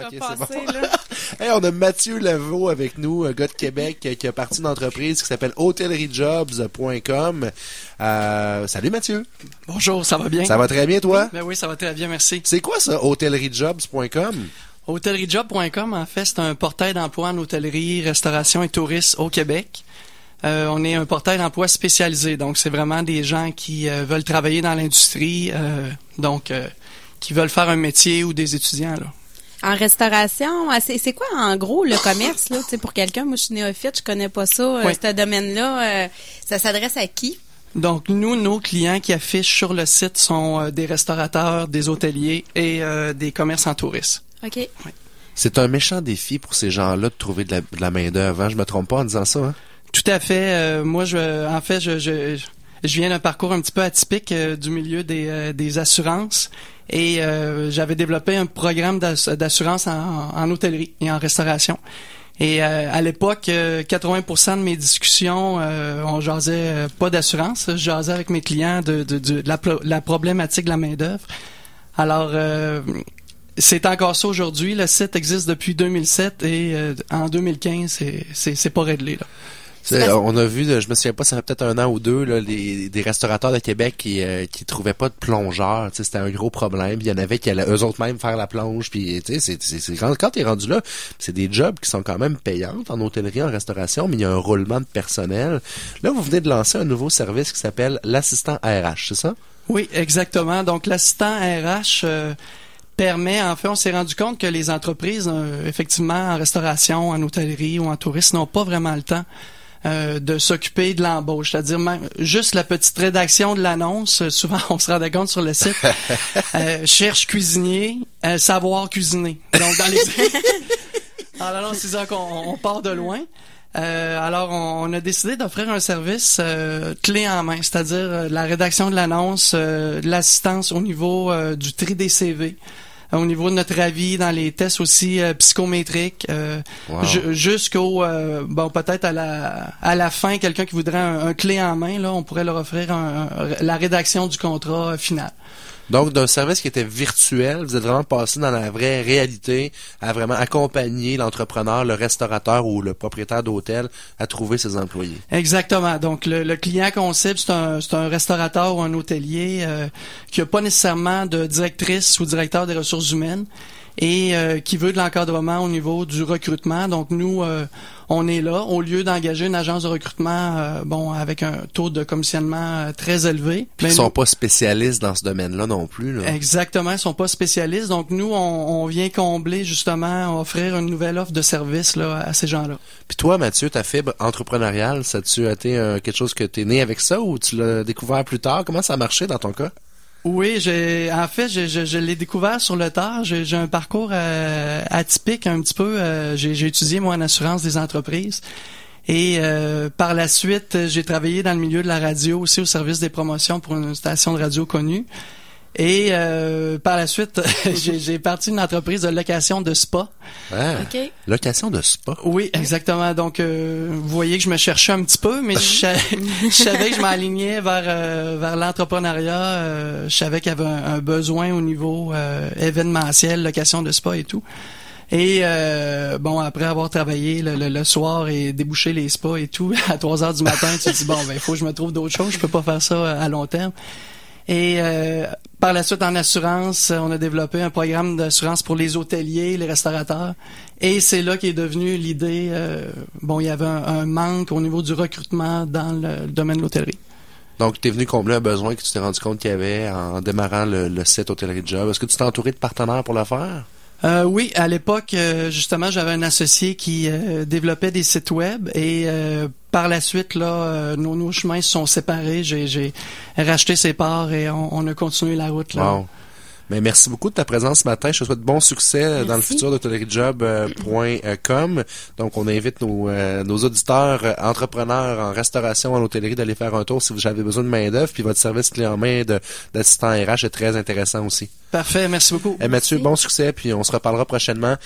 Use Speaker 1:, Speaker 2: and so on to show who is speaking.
Speaker 1: je
Speaker 2: ok,
Speaker 1: vais
Speaker 2: c'est
Speaker 1: passer,
Speaker 2: bon.
Speaker 1: là.
Speaker 2: Hey, on a Mathieu Laveau avec nous, un gars de Québec euh, qui a parti d'une entreprise qui s'appelle hotelleriejobs.com. Euh, salut Mathieu.
Speaker 3: Bonjour, ça va bien?
Speaker 2: Ça va très bien toi?
Speaker 3: Ben oui, ça va très bien, merci.
Speaker 2: C'est quoi ça, hotelleriejobs.com?
Speaker 3: Hôtelleriejob.com, en fait, c'est un portail d'emploi en hôtellerie, restauration et tourisme au Québec. Euh, on est un portail d'emploi spécialisé, donc c'est vraiment des gens qui euh, veulent travailler dans l'industrie, euh, donc euh, qui veulent faire un métier ou des étudiants. Là.
Speaker 1: En restauration, ah, c'est quoi en gros le commerce là, tu sais pour quelqu'un moi je suis néophyte, je connais pas ça euh,
Speaker 3: Oui.
Speaker 1: ce domaine-là, euh, ça s'adresse à qui?
Speaker 3: Donc nous, nos clients qui affichent sur le site sont euh, des restaurateurs, des hôteliers et euh, des commerces en tourisme.
Speaker 1: OK.
Speaker 2: C'est un méchant défi pour ces gens-là de trouver de la, de la main-d'œuvre. Hein? Je me trompe pas en disant ça. Hein?
Speaker 3: Tout à fait. euh, moi, je, en fait, je, je, je viens d'un parcours un petit peu atypique euh, du milieu des, euh, des assurances et euh, j'avais développé un programme d'ass- d'assurance en, hôtellerie et en restauration. Et euh, à l'époque, euh, 80% de mes discussions, on jasait pas d'assurance, je jasais avec mes clients de, de, de la, pro- la problématique de la main d'œuvre. Alors, c'est encore ça aujourd'hui. Le site existe depuis 2007 et euh, en 2015, c'est- c'est c'est pas réglé là.
Speaker 2: C'est- on a vu, je me souviens pas, ça fait peut-être un an ou deux, là, les, des restaurateurs de Québec qui euh, qui trouvaient pas de plongeurs. Tu sais, C'était un gros problème. Il y en avait qui allaient eux autres même faire la plonge. Puis tu sais, c'est- c'est- c'est- quand, quand t'es rendu là, c'est des jobs qui sont quand même payants en hôtellerie, en restauration, mais il y a un roulement de personnel. Là, vous venez de lancer un nouveau service qui s'appelle l'assistant RH, c'est ça?
Speaker 3: Oui, exactement. Donc l'assistant RH euh, permet, en fait, on s'est rendu compte que les entreprises, euh, effectivement, en restauration, en hôtellerie ou en tourisme, n'ont pas vraiment le temps euh, de s'occuper de l'embauche. C'est-à-dire même juste la petite rédaction de l'annonce, euh, souvent on se rendait compte sur le site, euh, cherche cuisinier, euh, savoir cuisiner. Donc dans les... Alors là, c'est qu'on on part de loin. Euh, alors, on, on a décidé d'offrir un service euh, clé en main, c'est-à-dire euh, la rédaction de l'annonce, euh, l'assistance au niveau du tri des CV, au niveau de notre avis dans les tests aussi euh, psychométriques, euh,
Speaker 2: Wow.
Speaker 3: ju- jusqu'au euh, bon peut-être à la à la fin, quelqu'un qui voudrait un, un clé en main, là, on pourrait leur offrir un- un- la rédaction du contrat euh, final.
Speaker 2: Donc, d'un service qui était virtuel, vous êtes vraiment passé dans la vraie réalité à vraiment accompagner l'entrepreneur, le restaurateur ou le propriétaire d'hôtel à trouver ses employés.
Speaker 3: Exactement. Donc le, le client qu'on cible, c'est un, restaurateur ou un hôtelier euh, qui a pas nécessairement de directrice ou directeur des ressources humaines et euh, qui veut de l'encadrement au niveau du recrutement. Donc nous, euh, on est là au lieu d'engager une agence de recrutement, euh, bon, avec un taux de commissionnement euh, très élevé.
Speaker 2: Puis
Speaker 3: Ben,
Speaker 2: ils sont
Speaker 3: nous-
Speaker 2: pas spécialistes dans ce domaine-là non plus. Là.
Speaker 3: Exactement, ils sont pas spécialistes. Donc nous, on, on vient combler justement, offrir une nouvelle offre de service là à ces gens-là.
Speaker 2: Puis toi, Mathieu, ta fibre entrepreneuriale, ça tu été euh, quelque chose que t'es né avec ça ou tu l'as découvert plus tard? Comment ça a marché dans ton cas?
Speaker 3: Oui, j'ai en fait je, je, je l'ai découvert sur le tard. J'ai un parcours euh, atypique un petit peu. Euh, j'ai j'ai étudié moi en assurance des entreprises et euh, par la suite j'ai travaillé dans le milieu de la radio aussi au service des promotions pour une station de radio connue. Et euh, par la suite j'ai j'ai parti une entreprise de location de spa.
Speaker 2: Ah,
Speaker 1: OK.
Speaker 2: Location de spa?
Speaker 3: Oui, exactement. Donc, euh, vous voyez que je me cherchais un petit peu, mais je, je savais que je m'alignais vers euh, vers l'entrepreneuriat. euh, je savais qu'il y avait un, un besoin au niveau euh, événementiel, location de spa et tout. Et euh, bon, après avoir travaillé le, le- le soir et débouché les spas et tout, à 3 heures du matin, tu te dis bon, ben il faut que je me trouve d'autres choses. Je peux pas faire ça à long terme. Et euh, par la suite, en assurance, on a développé un programme d'assurance pour les hôteliers, les restaurateurs. Et c'est là qu'est devenue l'idée. euh, bon, il y avait un, manque au niveau du recrutement dans le, domaine de l'hôtellerie.
Speaker 2: Donc, tu es venu combler un besoin que tu t'es rendu compte qu'il y avait en démarrant le, le site Hôtellerie Job. Est-ce que tu t'es entouré de partenaires pour le faire?
Speaker 3: Euh, oui, à l'époque, euh, justement, j'avais un associé qui euh, développait des sites web et euh, par la suite, là, euh, nos, nos chemins se sont séparés. J'ai, racheté ses parts et on, on a continué la route. Là.
Speaker 2: Wow. Mais merci beaucoup de ta présence ce matin. Je te souhaite bon succès euh, dans le futur d'hôtelleriejob.com. Donc, on invite nos, euh, nos auditeurs euh, entrepreneurs en restauration, en hôtellerie d'aller faire un tour si vous avez besoin de main-d'œuvre. Puis votre service clé en main de- d'assistant RH est très intéressant aussi.
Speaker 3: Parfait, merci beaucoup.
Speaker 2: Eh, Mathieu,
Speaker 1: Merci.
Speaker 2: bon succès, puis on se reparlera prochainement.